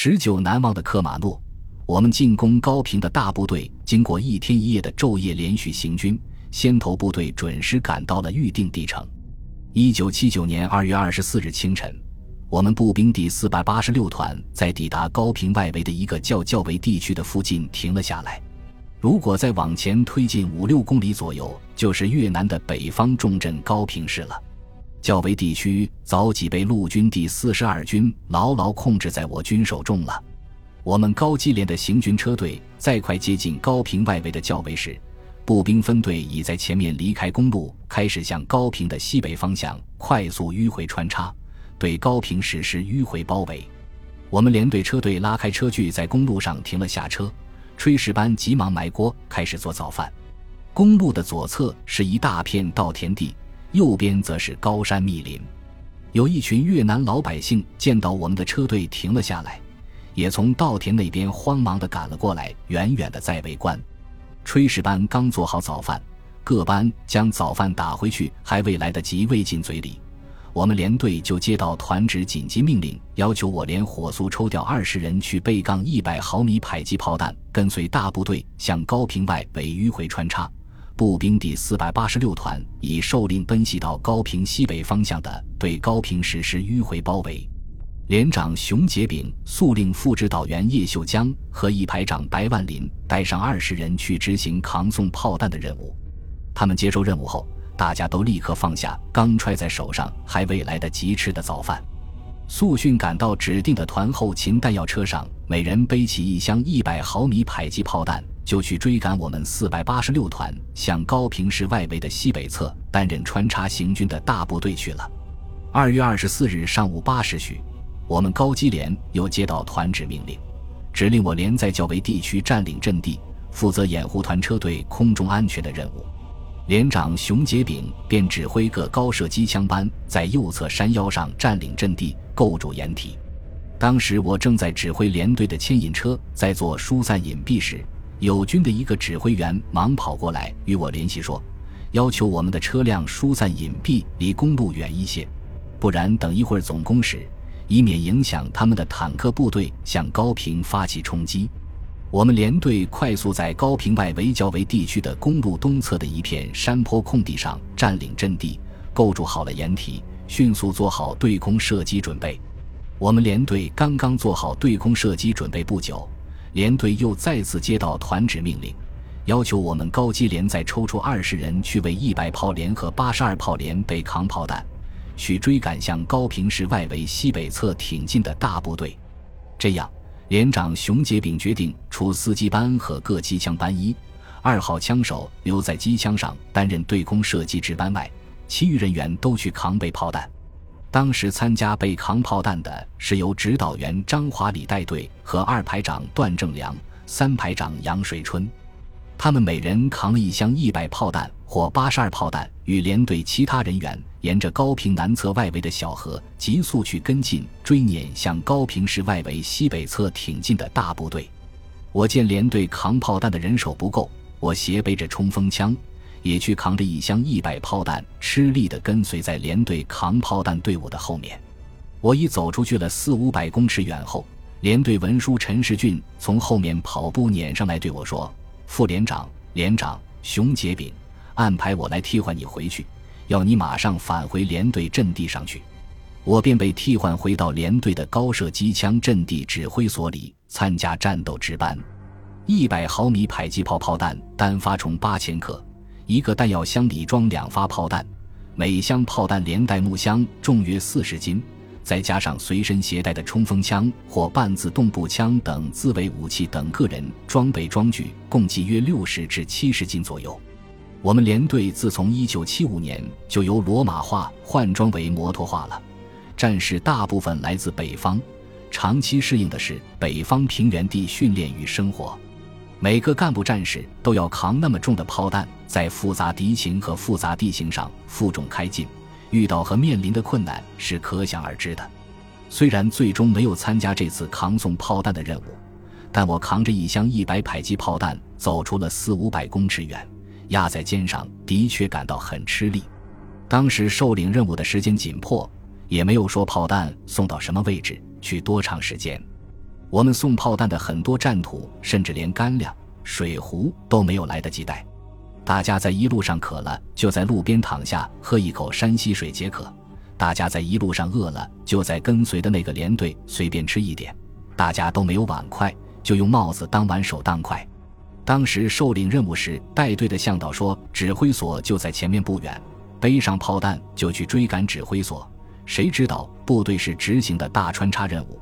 持久难忘的克马诺，我们进攻高平的大部队经过一天一夜的昼夜连续行军，先头部队准时赶到了预定地城。一九七九年二月二十四日清晨，我们步兵第四百八十六团在抵达高平外围的一个叫较为地区的附近停了下来。如果再往前推进五六公里左右，就是越南的北方重镇高平市了。较为地区早已被陆军第四十二军牢牢控制在我军手中了。我们高基连的行军车队再快接近高平外围的较为时，步兵分队已在前面离开公路，开始向高平的西北方向快速迂回穿插，对高平实施迂回包围。我们连队车队拉开车距，在公路上停了下车。炊事班急忙埋锅，开始做早饭。公路的左侧是一大片稻田地，右边则是高山密林。有一群越南老百姓见到我们的车队停了下来，也从稻田那边慌忙地赶了过来，远远地在围观。炊事班刚做好早饭，各班将早饭打回去，还未来得及喂进嘴里，我们连队就接到团指紧急命令，要求我连火速抽调二十人去备杠一百毫米迫击炮弹，跟随大部队向高平外围迂回穿插。步兵第四百八十六团已受令奔袭到高平西北方向的，对高平实施迂回包围。连长熊杰炳速令副指导员叶秀江和一排长白万林带上二十人去执行扛送炮弹的任务。他们接受任务后，大家都立刻放下刚揣在手上还未来得及吃的早饭，速迅赶到指定的团后勤弹药车上，每人背起一箱一百毫米迫击炮弹，就去追赶我们四百八十六团向高平市外围的西北侧担任穿插行军的大部队去了。二月二十四日上午八时许。我们高机连又接到团指命令，指令我连在较为地区占领阵地，负责掩护团车队空中安全的任务。连长熊杰炳便指挥各高射机枪班在右侧山腰上占领阵地，构筑掩体。当时我正在指挥连队的牵引车在做疏散隐蔽时，友军的一个指挥员忙跑过来与我联系说，要求我们的车辆疏散隐蔽，离公路远一些，不然等一会儿总攻时。以免影响他们的坦克部队向高平发起冲击，我们连队快速在高平外围较为地区的公路东侧的一片山坡空地上占领阵地，构筑好了掩体，迅速做好对空射击准备。我们连队刚刚做好对空射击准备不久，连队又再次接到团指命令，要求我们高机连再抽出二十人去为一百炮连和八十二炮连备扛炮弹。去追赶向高平市外围西北侧挺进的大部队，这样，连长熊杰炳决定，除司机班和各机枪班一、二号枪手留在机枪上担任对空射击值班外，其余人员都去扛备炮弹。当时参加被扛炮弹的是由指导员张华礼带队和二排长段正良、三排长杨水春。他们每人扛了一箱一百炮弹或八十二炮弹，与连队其他人员沿着高平南侧外围的小河急速去跟进追撵向高平市外围西北侧挺进的大部队。我见连队扛炮弹的人手不够，我斜背着冲锋枪，也去扛着一箱一百炮弹，吃力地跟随在连队扛炮弹队伍的后面。我已走出去了四五百公尺远后，连队文书陈世俊从后面跑步撵上来对我说。副连长、连长熊杰炳安排我来替换你回去，要你马上返回连队阵地上去。我便被替换回到连队的高射机枪阵地指挥所里参加战斗值班。一百毫米迫击炮炮弹单发重八千克，一个弹药箱里装两发炮弹，每箱炮弹连带木箱重约四十斤。再加上随身携带的冲锋枪或半自动步枪等自卫武器等个人装备装具，共计约六十至七十斤左右。我们连队自从一九七五年就由罗马化换装为摩托化了。战士大部分来自北方，长期适应的是北方平原地训练与生活。每个干部战士都要扛那么重的炮弹，在复杂敌情和复杂地形上负重开进。遇到和面临的困难是可想而知的。虽然最终没有参加这次扛送炮弹的任务，但我扛着一箱一百迫击炮弹走出了四五百公尺远，压在肩上，的确感到很吃力。当时受领任务的时间紧迫，也没有说炮弹送到什么位置，去多长时间。我们送炮弹的很多战土，甚至连干粮、水壶都没有来得及带。大家在一路上渴了，就在路边躺下喝一口山溪水解渴；大家在一路上饿了，就在跟随的那个连队随便吃一点。大家都没有碗筷，就用帽子当碗，手当筷。当时受领任务时，带队的向导说：“指挥所就在前面不远，背上炮弹就去追赶指挥所。”谁知道部队是执行的大穿插任务，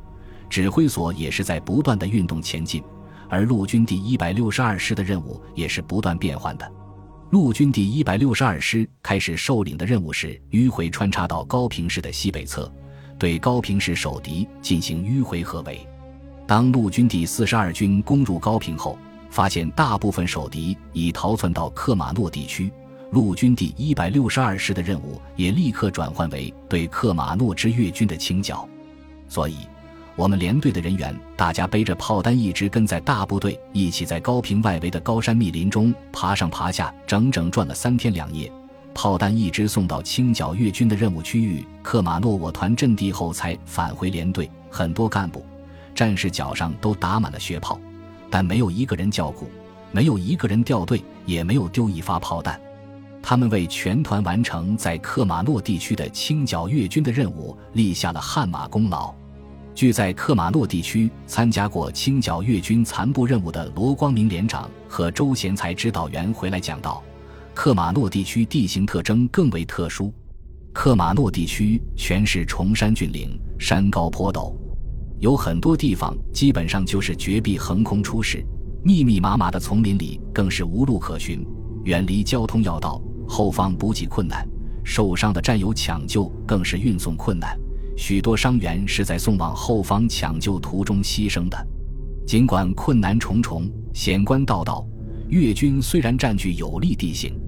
指挥所也是在不断的运动前进，而陆军第一百六十二师的任务也是不断变换的。陆军第一百六十二师开始受领的任务是迂回穿插到高平市的西北侧，对高平市守敌进行迂回合围。当陆军第四十二军攻入高平后，发现大部分守敌已逃窜到克马诺地区，陆军第一百六十二师的任务也立刻转换为对克马诺之越军的清剿。所以。我们连队的人员，大家背着炮弹，一直跟在大部队一起，在高平外围的高山密林中爬上爬下，整整转了三天两夜。炮弹一直送到清剿越军的任务区域克马诺我团阵地后，才返回连队。很多干部、战士脚上都打满了血泡，但没有一个人叫苦，没有一个人掉队，也没有丢一发炮弹。他们为全团完成在克马诺地区的清剿越军的任务立下了汗马功劳。据在克马诺地区参加过清剿越军残部任务的罗光明连长和周贤才指导员回来讲到，克马诺地区地形特征更为特殊。克马诺地区全是崇山峻岭，山高坡陡，有很多地方基本上就是绝壁横空出世，密密麻麻的丛林里更是无路可寻，远离交通要道，后方补给困难，受伤的战友抢救更是运送困难。许多伤员是在送往后方抢救途中牺牲的。尽管困难重重、险关道道，越军虽然占据有利地形，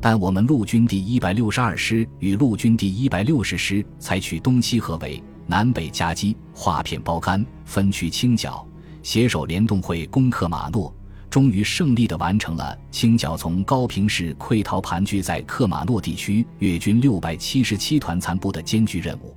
但我们陆军第一百六十二师与陆军第一百六十师采取东西合围、南北夹击、划片包干、分区清剿，携手联动会攻克马诺，终于胜利地完成了清剿从高平市溃逃盘踞在克马诺地区越军六百七十七团残部的艰巨任务。